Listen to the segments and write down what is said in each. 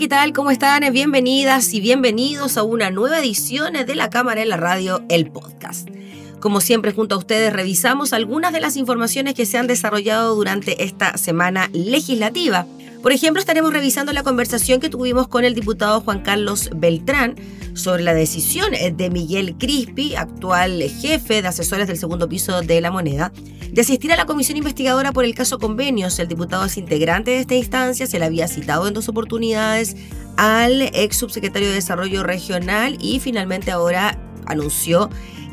¿Qué tal? ¿Cómo están? Bienvenidas y bienvenidos a una nueva edición de La Cámara en la Radio, el podcast. Como siempre, junto a ustedes revisamos algunas de las informaciones que se han desarrollado durante esta semana legislativa. Por ejemplo, estaremos revisando la conversación que tuvimos con el diputado Juan Carlos Beltrán sobre la decisión de Miguel Crispi, actual jefe de asesores del segundo piso de la moneda, de asistir a la comisión investigadora por el caso convenios. El diputado es integrante de esta instancia, se le había citado en dos oportunidades al ex subsecretario de Desarrollo Regional y finalmente ahora anunció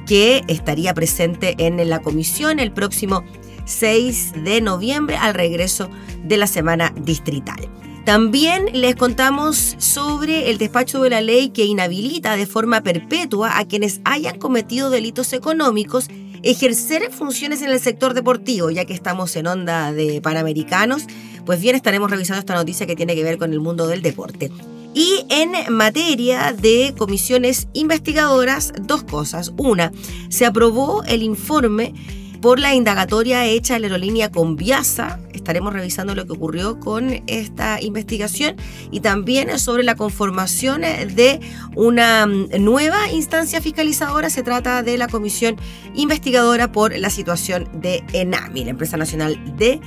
que estaría presente en la comisión el próximo 6 de noviembre al regreso de la semana distrital. También les contamos sobre el despacho de la ley que inhabilita de forma perpetua a quienes hayan cometido delitos económicos ejercer funciones en el sector deportivo, ya que estamos en onda de panamericanos, pues bien estaremos revisando esta noticia que tiene que ver con el mundo del deporte. Y en materia de comisiones investigadoras, dos cosas. Una, se aprobó el informe por la indagatoria hecha a la aerolínea Conviasa. Estaremos revisando lo que ocurrió con esta investigación y también sobre la conformación de una mm, nueva instancia fiscalizadora. Se trata de la Comisión Investigadora por la situación de ENAMI, la Empresa Nacional de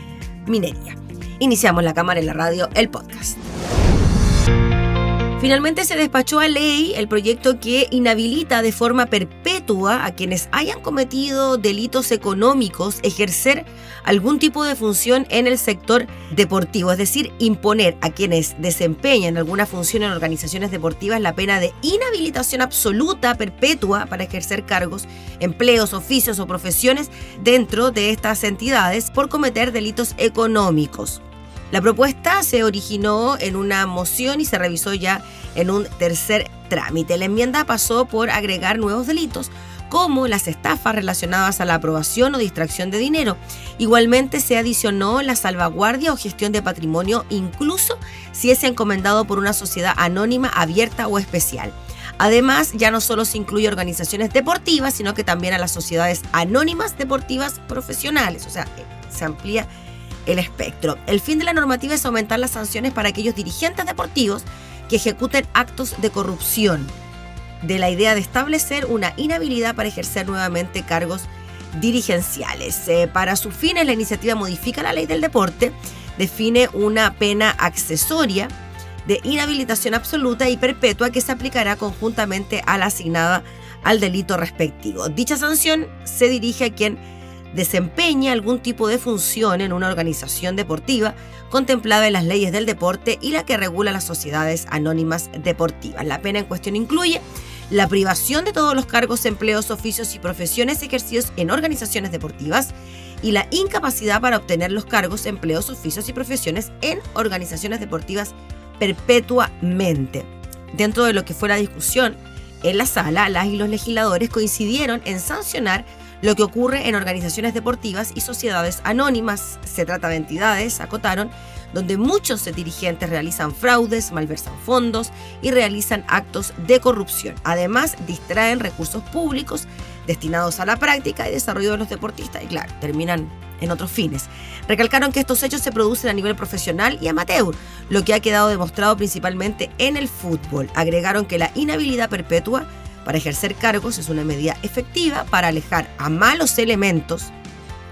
Minería. Iniciamos la cámara en la radio, el podcast. Finalmente se despachó a ley el proyecto que inhabilita de forma perpetua a quienes hayan cometido delitos económicos ejercer algún tipo de función en el sector deportivo, es decir, imponer a quienes desempeñan alguna función en organizaciones deportivas la pena de inhabilitación absoluta perpetua para ejercer cargos, empleos, oficios o profesiones dentro de estas entidades por cometer delitos económicos. La propuesta se originó en una moción y se revisó ya en un tercer trámite. La enmienda pasó por agregar nuevos delitos como las estafas relacionadas a la aprobación o distracción de dinero. Igualmente se adicionó la salvaguardia o gestión de patrimonio, incluso si es encomendado por una sociedad anónima, abierta o especial. Además, ya no solo se incluye organizaciones deportivas, sino que también a las sociedades anónimas deportivas profesionales, o sea, se amplía el espectro. El fin de la normativa es aumentar las sanciones para aquellos dirigentes deportivos que ejecuten actos de corrupción, de la idea de establecer una inhabilidad para ejercer nuevamente cargos dirigenciales. Eh, para sus fines, la iniciativa modifica la ley del deporte, define una pena accesoria de inhabilitación absoluta y perpetua que se aplicará conjuntamente a la asignada al delito respectivo. Dicha sanción se dirige a quien desempeña algún tipo de función en una organización deportiva contemplada en las leyes del deporte y la que regula las sociedades anónimas deportivas. La pena en cuestión incluye la privación de todos los cargos, empleos, oficios y profesiones ejercidos en organizaciones deportivas y la incapacidad para obtener los cargos, empleos, oficios y profesiones en organizaciones deportivas perpetuamente. Dentro de lo que fue la discusión en la sala, las y los legisladores coincidieron en sancionar lo que ocurre en organizaciones deportivas y sociedades anónimas. Se trata de entidades, acotaron, donde muchos dirigentes realizan fraudes, malversan fondos y realizan actos de corrupción. Además, distraen recursos públicos destinados a la práctica y desarrollo de los deportistas y claro, terminan en otros fines. Recalcaron que estos hechos se producen a nivel profesional y amateur, lo que ha quedado demostrado principalmente en el fútbol. Agregaron que la inhabilidad perpetua para ejercer cargos es una medida efectiva para alejar a malos elementos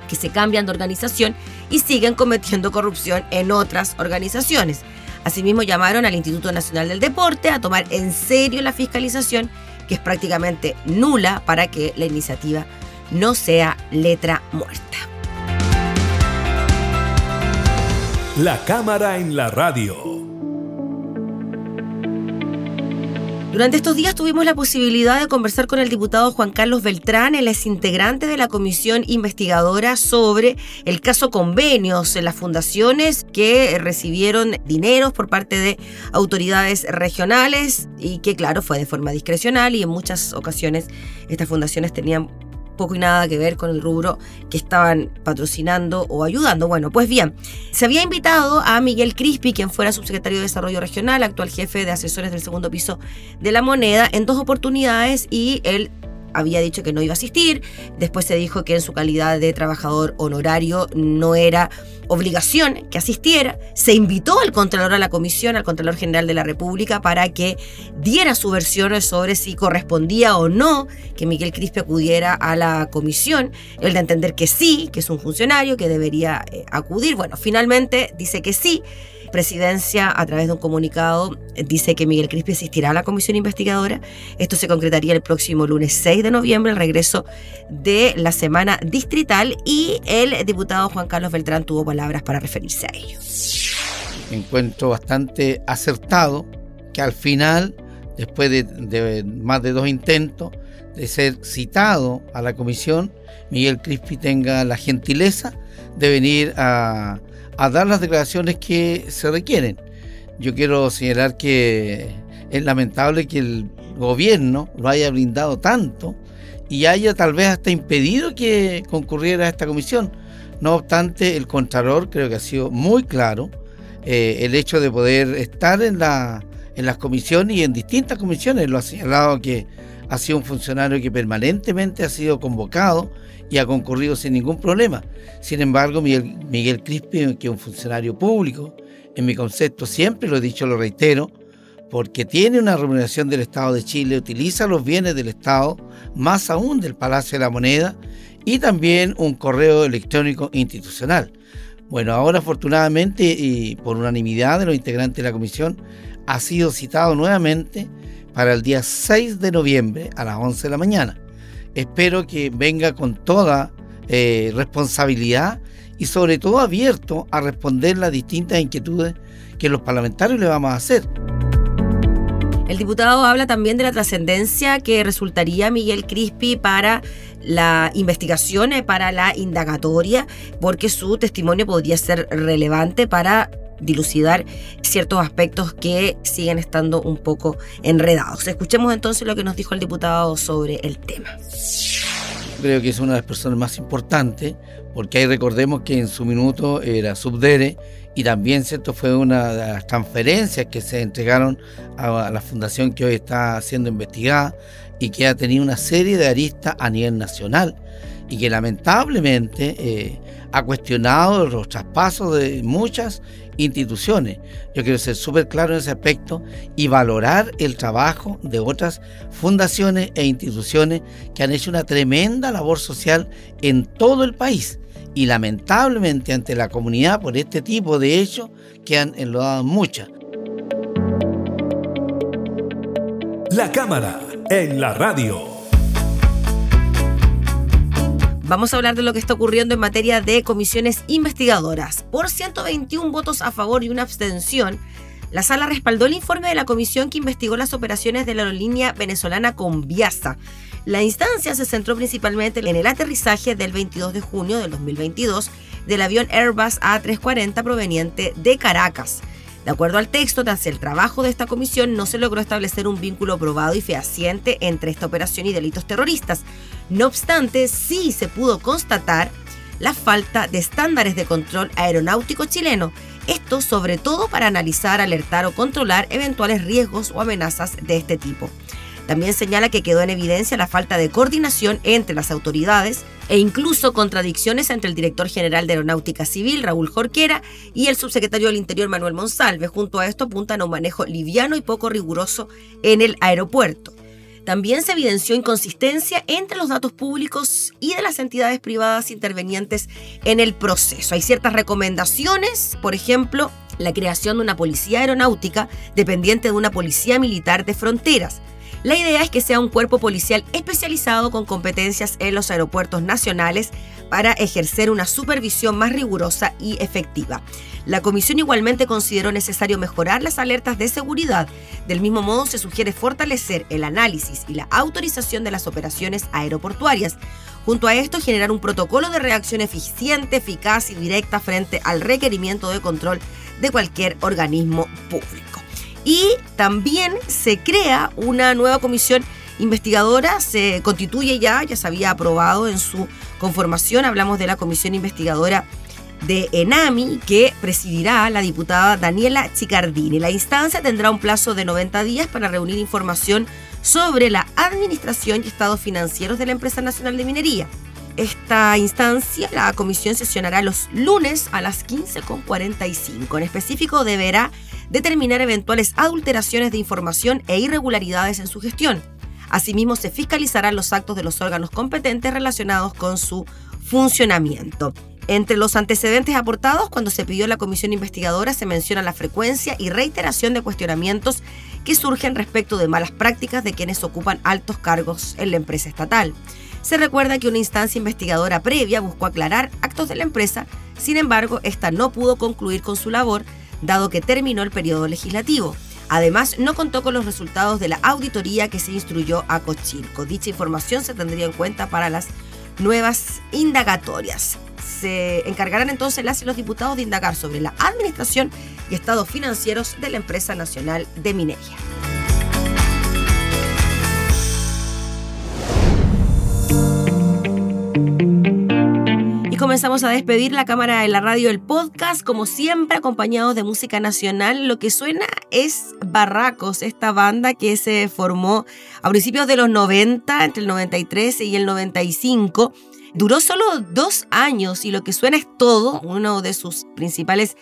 que se cambian de organización y siguen cometiendo corrupción en otras organizaciones. Asimismo, llamaron al Instituto Nacional del Deporte a tomar en serio la fiscalización, que es prácticamente nula para que la iniciativa no sea letra muerta. La cámara en la radio. Durante estos días tuvimos la posibilidad de conversar con el diputado Juan Carlos Beltrán, el ex integrante de la comisión investigadora sobre el caso convenios en las fundaciones que recibieron dineros por parte de autoridades regionales y que claro fue de forma discrecional y en muchas ocasiones estas fundaciones tenían poco y nada que ver con el rubro que estaban patrocinando o ayudando. Bueno, pues bien, se había invitado a Miguel Crispi, quien fuera subsecretario de Desarrollo Regional, actual jefe de asesores del segundo piso de la moneda, en dos oportunidades y él había dicho que no iba a asistir, después se dijo que en su calidad de trabajador honorario no era obligación que asistiera, se invitó al Contralor a la Comisión, al Contralor General de la República, para que diera su versión sobre si correspondía o no que Miguel Crispe acudiera a la comisión, él de entender que sí, que es un funcionario, que debería eh, acudir, bueno, finalmente dice que sí, Presidencia, a través de un comunicado, dice que Miguel Crispi asistirá a la comisión investigadora. Esto se concretaría el próximo lunes 6 de noviembre, el regreso de la semana distrital, y el diputado Juan Carlos Beltrán tuvo palabras para referirse a ello. encuentro bastante acertado que al final, después de, de más de dos intentos, de ser citado a la comisión, Miguel Crispi tenga la gentileza de venir a a dar las declaraciones que se requieren. Yo quiero señalar que es lamentable que el gobierno lo haya blindado tanto y haya tal vez hasta impedido que concurriera a esta comisión. No obstante, el Contralor creo que ha sido muy claro eh, el hecho de poder estar en, la, en las comisiones y en distintas comisiones. Lo ha señalado que ha sido un funcionario que permanentemente ha sido convocado y ha concurrido sin ningún problema. Sin embargo, Miguel, Crispi, que es un funcionario público, en mi concepto siempre lo he dicho, lo reitero, porque tiene una remuneración del Estado de Chile, utiliza los bienes del Estado, más aún del Palacio de la Moneda, y también un correo electrónico institucional. Bueno, ahora afortunadamente y por unanimidad de los integrantes de la comisión, ha sido citado nuevamente para el día 6 de noviembre a las 11 de la mañana espero que venga con toda eh, responsabilidad y sobre todo abierto a responder las distintas inquietudes que los parlamentarios le vamos a hacer. El diputado habla también de la trascendencia que resultaría Miguel Crispi para la investigación, eh, para la indagatoria, porque su testimonio podría ser relevante para dilucidar ciertos aspectos que siguen estando un poco enredados. Escuchemos entonces lo que nos dijo el diputado sobre el tema. Creo que es una de las personas más importantes, porque ahí recordemos que en su minuto era subdere y también cierto fue una de las transferencias que se entregaron a la fundación que hoy está siendo investigada y que ha tenido una serie de aristas a nivel nacional y que lamentablemente eh, ha cuestionado los traspasos de muchas instituciones. Yo quiero ser súper claro en ese aspecto y valorar el trabajo de otras fundaciones e instituciones que han hecho una tremenda labor social en todo el país. Y lamentablemente ante la comunidad por este tipo de hechos que han enlodado muchas. La cámara en la radio. Vamos a hablar de lo que está ocurriendo en materia de comisiones investigadoras. Por 121 votos a favor y una abstención, la sala respaldó el informe de la comisión que investigó las operaciones de la aerolínea venezolana Conviasa. La instancia se centró principalmente en el aterrizaje del 22 de junio del 2022 del avión Airbus A340 proveniente de Caracas. De acuerdo al texto, tras el trabajo de esta comisión, no se logró establecer un vínculo probado y fehaciente entre esta operación y delitos terroristas. No obstante, sí se pudo constatar la falta de estándares de control aeronáutico chileno, esto sobre todo para analizar, alertar o controlar eventuales riesgos o amenazas de este tipo. También señala que quedó en evidencia la falta de coordinación entre las autoridades e incluso contradicciones entre el director general de Aeronáutica Civil, Raúl Jorquera, y el subsecretario del Interior, Manuel Monsalve. Junto a esto apuntan a un manejo liviano y poco riguroso en el aeropuerto. También se evidenció inconsistencia entre los datos públicos y de las entidades privadas intervenientes en el proceso. Hay ciertas recomendaciones, por ejemplo, la creación de una policía aeronáutica dependiente de una policía militar de fronteras la idea es que sea un cuerpo policial especializado con competencias en los aeropuertos nacionales para ejercer una supervisión más rigurosa y efectiva. La comisión igualmente consideró necesario mejorar las alertas de seguridad. Del mismo modo, se sugiere fortalecer el análisis y la autorización de las operaciones aeroportuarias. Junto a esto, generar un protocolo de reacción eficiente, eficaz y directa frente al requerimiento de control de cualquier organismo público. Y también se crea una nueva comisión investigadora, se constituye ya, ya se había aprobado en su conformación, hablamos de la comisión investigadora de ENAMI que presidirá la diputada Daniela Chicardini. La instancia tendrá un plazo de 90 días para reunir información sobre la administración y estados financieros de la Empresa Nacional de Minería. Esta instancia, la comisión sesionará los lunes a las 15.45. En específico, deberá determinar eventuales adulteraciones de información e irregularidades en su gestión. Asimismo, se fiscalizarán los actos de los órganos competentes relacionados con su funcionamiento. Entre los antecedentes aportados cuando se pidió la comisión investigadora se menciona la frecuencia y reiteración de cuestionamientos que surgen respecto de malas prácticas de quienes ocupan altos cargos en la empresa estatal. Se recuerda que una instancia investigadora previa buscó aclarar actos de la empresa, sin embargo, esta no pudo concluir con su labor, dado que terminó el periodo legislativo. Además, no contó con los resultados de la auditoría que se instruyó a Cochilco. Dicha información se tendría en cuenta para las nuevas indagatorias se encargarán entonces las y los diputados de indagar sobre la administración y estados financieros de la empresa nacional de minería. Comenzamos a despedir la cámara de la radio del podcast, como siempre acompañados de música nacional. Lo que suena es Barracos, esta banda que se formó a principios de los 90, entre el 93 y el 95 Duró solo dos años y lo que suena es todo, uno de sus principales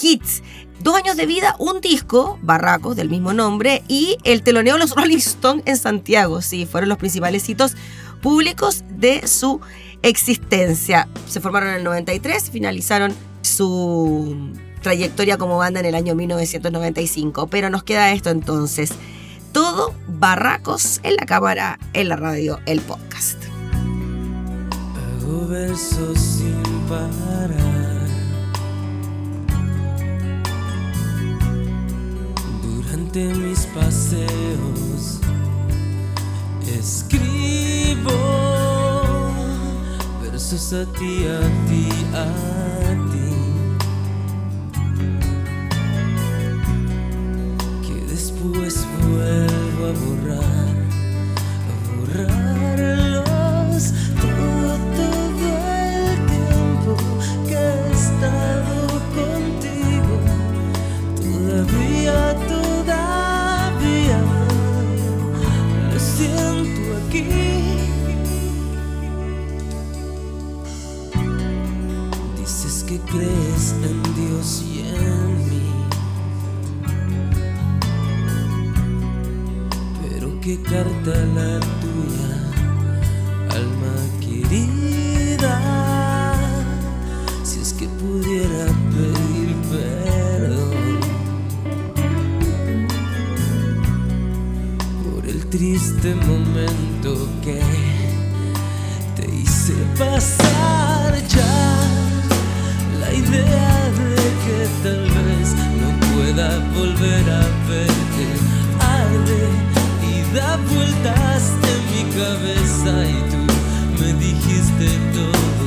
hits. Dos años de vida, un disco, Barracos, del mismo nombre, y el teloneo de los Rolling Stones en Santiago. Sí, fueron los principales hitos públicos de su existencia. Se formaron en el 93, finalizaron su trayectoria como banda en el año 1995. Pero nos queda esto entonces. Todo Barracos en la cámara, en la radio, el podcast versos sin parar. Durante mis paseos escribo versos a ti, en Dios y en mí. Pero qué carta la tuya, alma querida, si es que pudiera pedir perdón por el triste momento que te hice pasar ya idea de que tal vez no pueda volver a verte. Arde y da vueltas en mi cabeza y tú me dijiste todo,